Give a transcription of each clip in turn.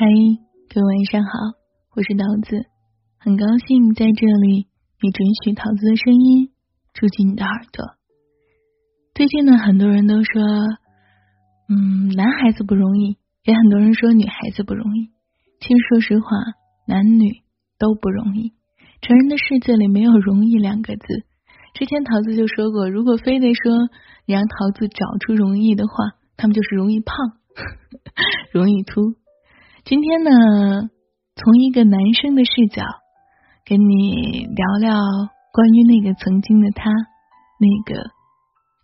嗨，各位晚上好，我是桃子，很高兴在这里，你准许桃子的声音住进你的耳朵。最近呢，很多人都说，嗯，男孩子不容易，也很多人说女孩子不容易。其实说实话，男女都不容易。成人的世界里没有容易两个字。之前桃子就说过，如果非得说你让桃子找出容易的话，他们就是容易胖，容易秃。今天呢，从一个男生的视角跟你聊聊关于那个曾经的他，那个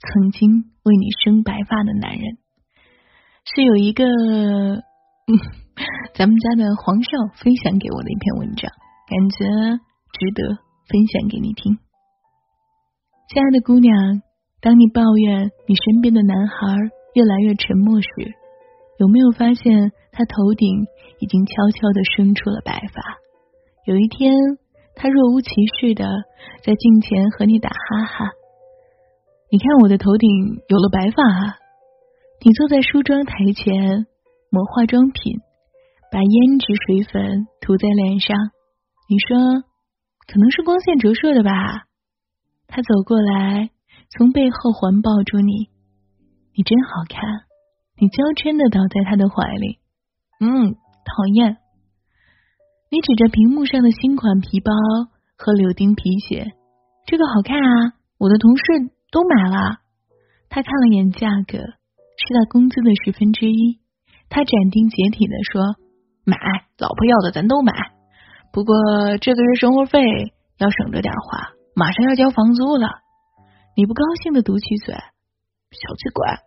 曾经为你生白发的男人，是有一个嗯咱们家的黄少分享给我的一篇文章，感觉值得分享给你听。亲爱的姑娘，当你抱怨你身边的男孩越来越沉默时，有没有发现他头顶已经悄悄的生出了白发？有一天，他若无其事的在镜前和你打哈哈。你看我的头顶有了白发啊！你坐在梳妆台前抹化妆品，把胭脂水粉涂在脸上。你说可能是光线折射的吧？他走过来，从背后环抱住你。你真好看。你娇嗔的倒在他的怀里，嗯，讨厌。你指着屏幕上的新款皮包和柳丁皮鞋，这个好看啊！我的同事都买了。他看了眼价格，是他工资的十分之一。他斩钉截铁的说：“买，老婆要的咱都买。不过这个月生活费要省着点花，马上要交房租了。”你不高兴的嘟起嘴，小气鬼。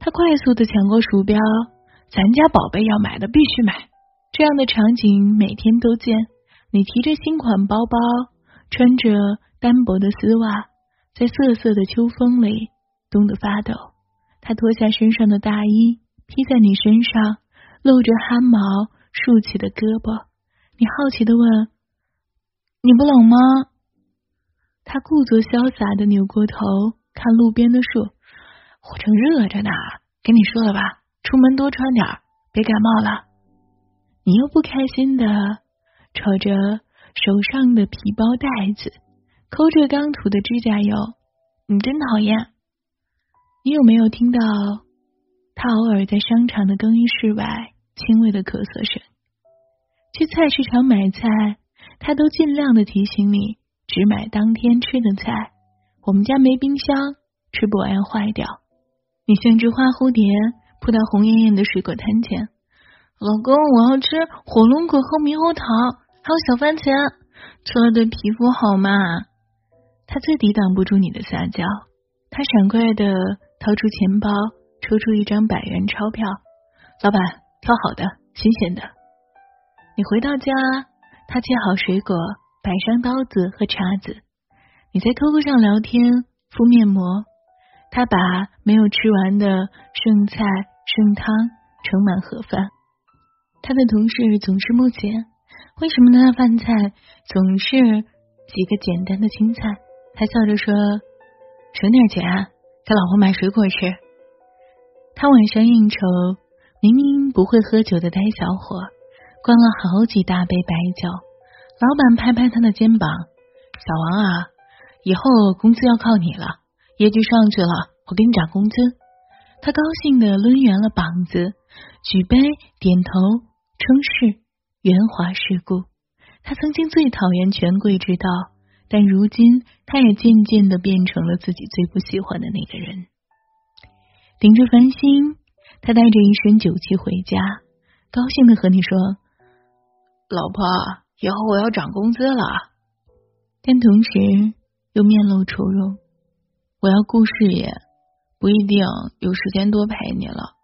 他快速的抢过鼠标，咱家宝贝要买的必须买。这样的场景每天都见。你提着新款包包，穿着单薄的丝袜，在瑟瑟的秋风里冻得发抖。他脱下身上的大衣，披在你身上，露着汗毛竖起的胳膊。你好奇的问：“你不冷吗？”他故作潇洒的扭过头，看路边的树。我正热着呢，跟你说了吧，出门多穿点儿，别感冒了。你又不开心的瞅着手上的皮包袋子，抠着刚涂的指甲油，你真讨厌。你有没有听到他偶尔在商场的更衣室外轻微的咳嗽声？去菜市场买菜，他都尽量的提醒你只买当天吃的菜。我们家没冰箱，吃不完要坏掉。你像只花蝴蝶扑到红艳艳的水果摊前，老公，我要吃火龙果和猕猴桃，还有小番茄，吃了对皮肤好嘛？他最抵挡不住你的撒娇，他爽快的掏出钱包，抽出一张百元钞票，老板挑好的，新鲜的。你回到家，他切好水果，摆上刀子和叉子，你在 QQ 上聊天，敷面膜。他把没有吃完的剩菜剩汤盛满盒饭。他的同事总是目前，为什么他的饭菜总是几个简单的青菜？他笑着说：“省点钱，给老婆买水果吃。”他晚上应酬，明明不会喝酒的呆小伙，灌了好几大杯白酒。老板拍拍他的肩膀：“小王啊，以后工资要靠你了。”业绩上去了，我给你涨工资。他高兴的抡圆了膀子，举杯点头称是，圆滑世故。他曾经最讨厌权贵之道，但如今他也渐渐的变成了自己最不喜欢的那个人。顶着繁星，他带着一身酒气回家，高兴的和你说：“老婆，以后我要涨工资了。”但同时又面露愁容。我要顾事业，不一定有时间多陪你了。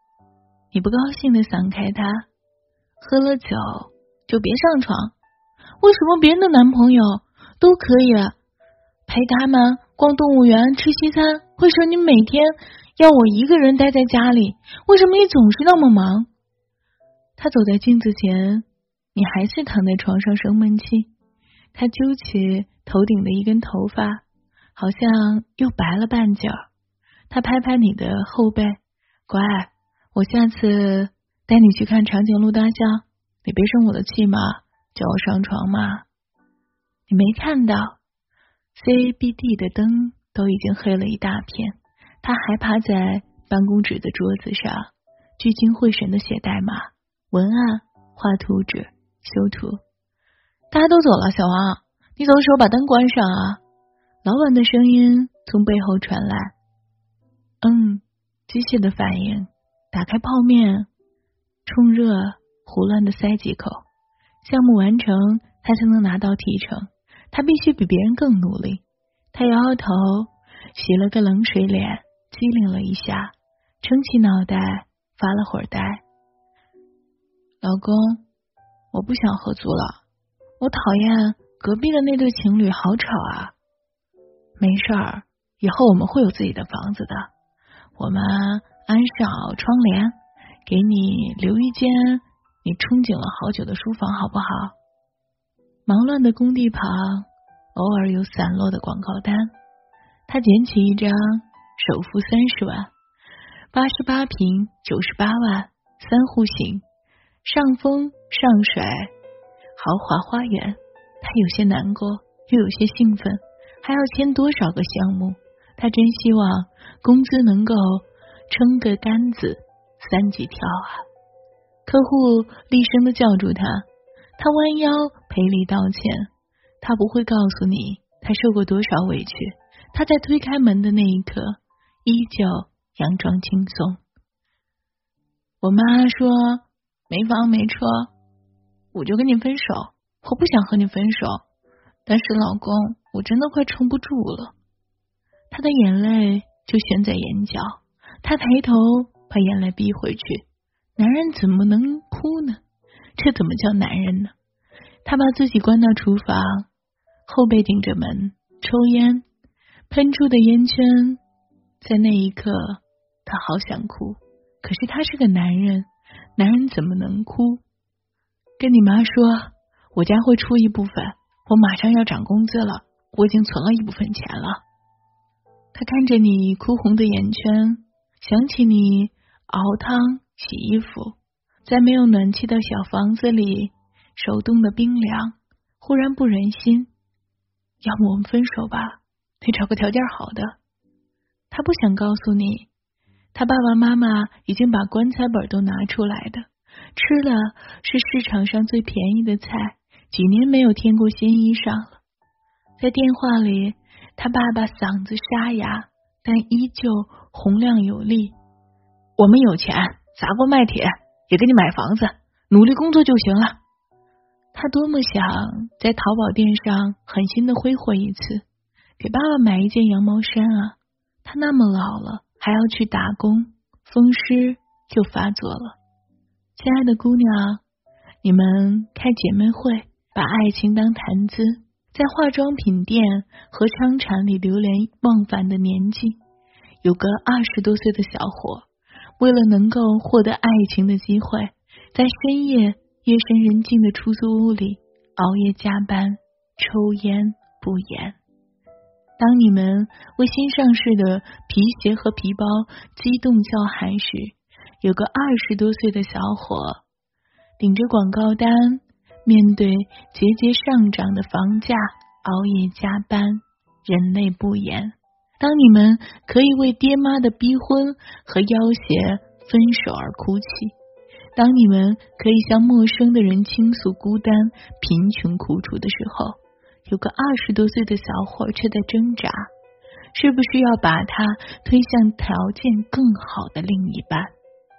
你不高兴的散开他，喝了酒就别上床。为什么别人的男朋友都可以陪他们逛动物园、吃西餐？为什么你每天要我一个人待在家里？为什么你总是那么忙？他走在镜子前，你还是躺在床上生闷气。他揪起头顶的一根头发。好像又白了半截儿，他拍拍你的后背，乖，我下次带你去看长颈鹿大象，你别生我的气嘛，叫我上床嘛。你没看到 CABD 的灯都已经黑了一大片，他还趴在办公纸的桌子上，聚精会神的写代码、文案、画图纸、修图。大家都走了，小王，你走的时候把灯关上啊！老板的声音从背后传来。嗯，机械的反应，打开泡面，冲热，胡乱的塞几口。项目完成，他才能拿到提成。他必须比别人更努力。他摇摇头，洗了个冷水脸，机灵了一下，撑起脑袋，发了会儿呆。老公，我不想合租了，我讨厌隔壁的那对情侣，好吵啊。没事儿，以后我们会有自己的房子的。我们安上窗帘，给你留一间你憧憬了好久的书房，好不好？忙乱的工地旁，偶尔有散落的广告单。他捡起一张，首付三十万，八十八平，九十八万，三户型，上风上水，豪华花园。他有些难过，又有些兴奋。还要签多少个项目？他真希望工资能够撑个杆子三级跳啊！客户厉声的叫住他，他弯腰赔礼道歉。他不会告诉你他受过多少委屈。他在推开门的那一刻，依旧佯装轻松。我妈说没房没车，我就跟你分手。我不想和你分手，但是老公。我真的快撑不住了，他的眼泪就悬在眼角，他抬头把眼泪逼回去。男人怎么能哭呢？这怎么叫男人呢？他把自己关到厨房，后背顶着门抽烟，喷出的烟圈，在那一刻，他好想哭。可是他是个男人，男人怎么能哭？跟你妈说，我家会出一部分，我马上要涨工资了。我已经存了一部分钱了。他看着你哭红的眼圈，想起你熬汤、洗衣服，在没有暖气的小房子里手冻的冰凉，忽然不忍心。要么我们分手吧，得找个条件好的。他不想告诉你，他爸爸妈妈已经把棺材本都拿出来的，吃的是市场上最便宜的菜，几年没有添过新衣裳。在电话里，他爸爸嗓子沙哑，但依旧洪亮有力。我们有钱，砸锅卖铁也给你买房子，努力工作就行了。他多么想在淘宝店上狠心的挥霍一次，给爸爸买一件羊毛衫啊！他那么老了，还要去打工，风湿就发作了。亲爱的姑娘，你们开姐妹会，把爱情当谈资。在化妆品店和商场里流连忘返的年纪，有个二十多岁的小伙，为了能够获得爱情的机会，在深夜夜深人静的出租屋里熬夜加班，抽烟不言。当你们为新上市的皮鞋和皮包激动叫喊时，有个二十多岁的小伙顶着广告单。面对节节上涨的房价，熬夜加班，人泪不言。当你们可以为爹妈的逼婚和要挟分手而哭泣，当你们可以向陌生的人倾诉孤单、贫穷、苦楚的时候，有个二十多岁的小伙却在挣扎：是不是要把他推向条件更好的另一半？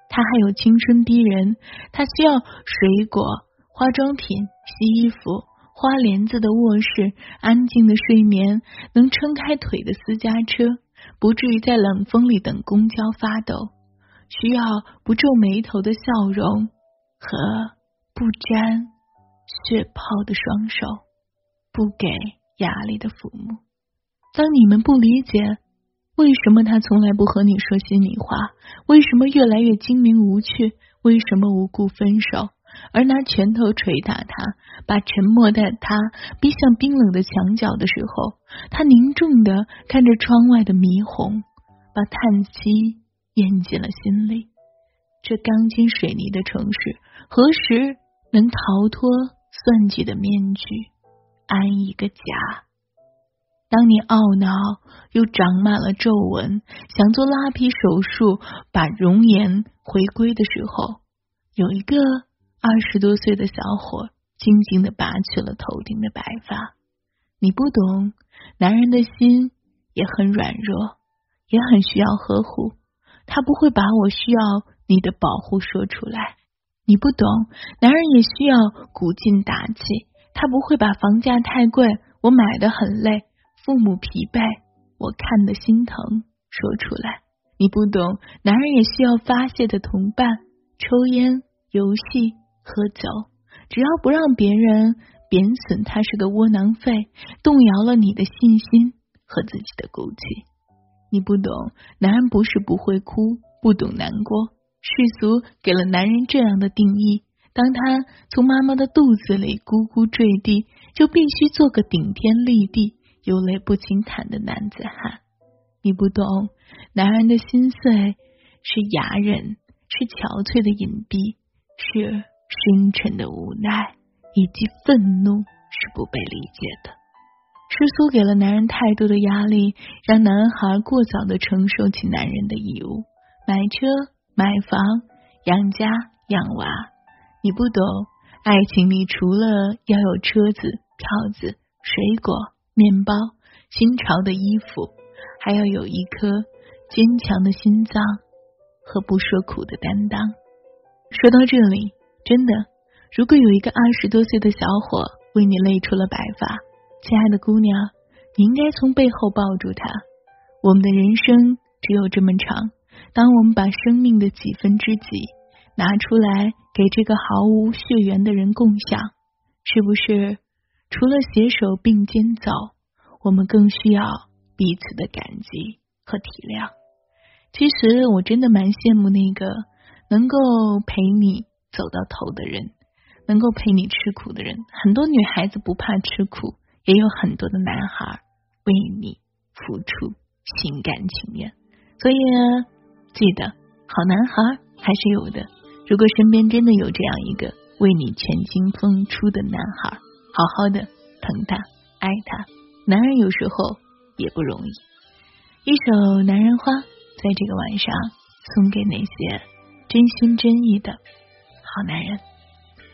他还有青春逼人，他需要水果。化妆品、洗衣服、花帘子的卧室，安静的睡眠，能撑开腿的私家车，不至于在冷风里等公交发抖，需要不皱眉头的笑容和不沾血泡的双手，不给压力的父母。当你们不理解为什么他从来不和你说心里话，为什么越来越精明无趣，为什么无故分手？而拿拳头捶打他，把沉默的他逼向冰冷的墙角的时候，他凝重的看着窗外的霓虹，把叹息咽进了心里。这钢筋水泥的城市，何时能逃脱算计的面具，安一个家？当你懊恼又长满了皱纹，想做拉皮手术把容颜回归的时候，有一个二十多岁的小伙静静的拔去了头顶的白发。你不懂，男人的心也很软弱，也很需要呵护。他不会把我需要你的保护说出来。你不懂，男人也需要鼓劲打气。他不会把房价太贵，我买的很累，父母疲惫，我看的心疼说出来。你不懂，男人也需要发泄的同伴，抽烟、游戏、喝酒，只要不让别人。贬损他是个窝囊废，动摇了你的信心和自己的骨气。你不懂，男人不是不会哭，不懂难过。世俗给了男人这样的定义：当他从妈妈的肚子里咕咕坠地，就必须做个顶天立地、有泪不轻弹的男子汉。你不懂，男人的心碎是哑忍，是憔悴的隐蔽，是深沉的无奈。以及愤怒是不被理解的。世俗给了男人太多的压力，让男孩过早的承受起男人的义务，买车、买房、养家、养娃。你不懂，爱情里除了要有车子、票子、水果、面包、新潮的衣服，还要有一颗坚强的心脏和不说苦的担当。说到这里，真的。如果有一个二十多岁的小伙为你累出了白发，亲爱的姑娘，你应该从背后抱住他。我们的人生只有这么长，当我们把生命的几分之几拿出来给这个毫无血缘的人共享，是不是除了携手并肩走，我们更需要彼此的感激和体谅？其实我真的蛮羡慕那个能够陪你走到头的人。能够陪你吃苦的人，很多女孩子不怕吃苦，也有很多的男孩为你付出心甘情愿。所以，记得好男孩还是有的。如果身边真的有这样一个为你全心付出的男孩，好好的疼他爱他。男人有时候也不容易。一首《男人花》在这个晚上送给那些真心真意的好男人。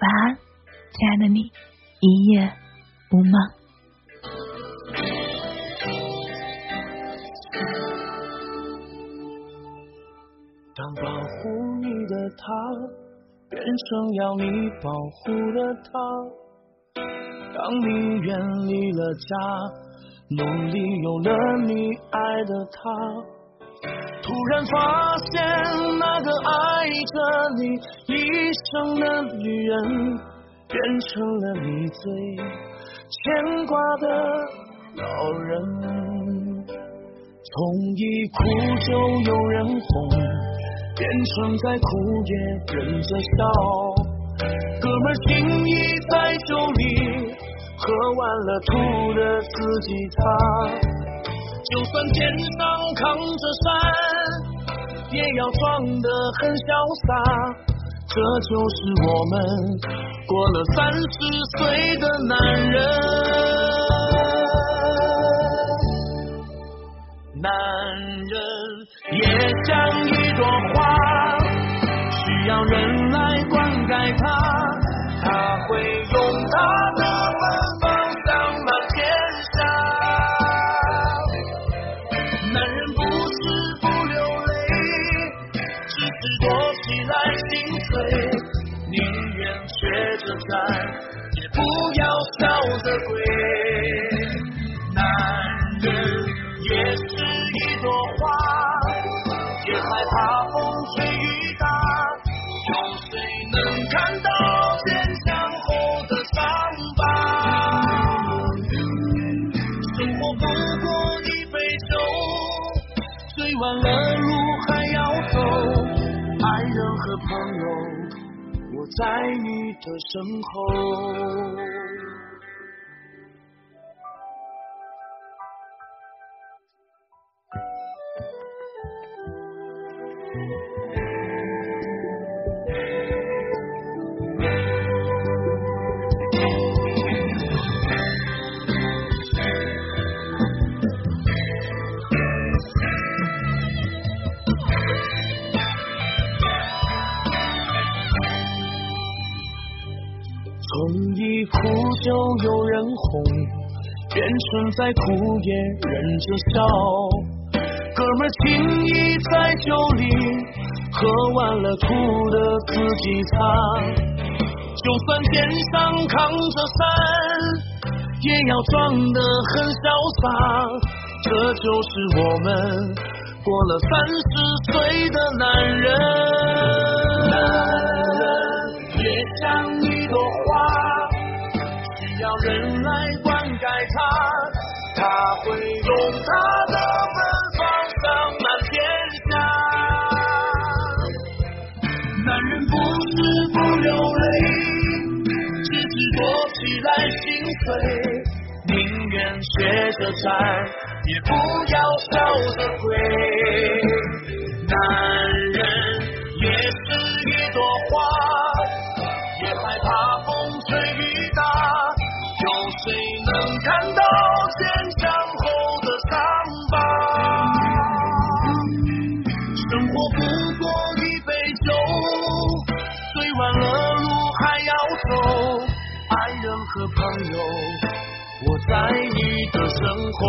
晚安，亲爱的你，一夜无梦。当保护你的他变成要你保护的他，当你远离了家，努力有了你爱的他。突然发现，那着你一生的女人，变成了你最牵挂的老人。从一哭就有人哄，变成再哭也忍着笑。哥们情谊在酒里喝完了，吐的自己擦。就算肩上扛着山，也要装得很潇洒。这就是我们过了三十岁的男人。男人也像一朵花，需要人来灌溉它，笑着跪。男人也是一朵花，也害怕风吹雨打。有谁能看到坚强后的伤疤？生活不过一杯酒，醉完了路还要走。爱人和朋友。我在你的身后。变成再哭也忍着笑。哥们儿情谊在酒里，喝完了哭的自己擦。就算肩上扛着伞，也要装得很潇洒。这就是我们过了三十岁的男人。男人也像一朵花，需要人来他，会用他的芬芳香满天下。男人不是不流泪。只是躲起来心碎，宁愿学着站，也不要笑着跪。男人也是一朵花，也害怕风吹雨打。有谁能看到和朋友，我在你的身后。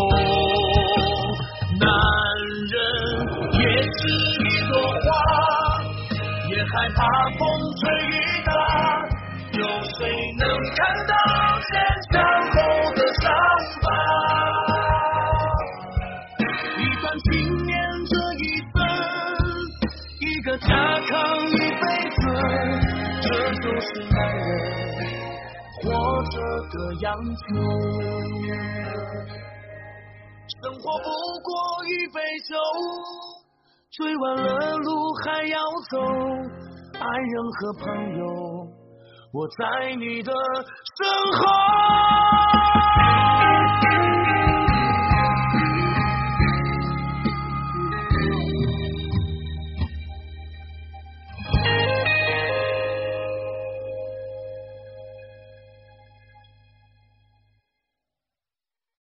男人也是一朵花，也害怕风吹雨打。有谁能看到的样子，生活不过一杯酒，醉完了路还要走，爱人和朋友，我在你的身后。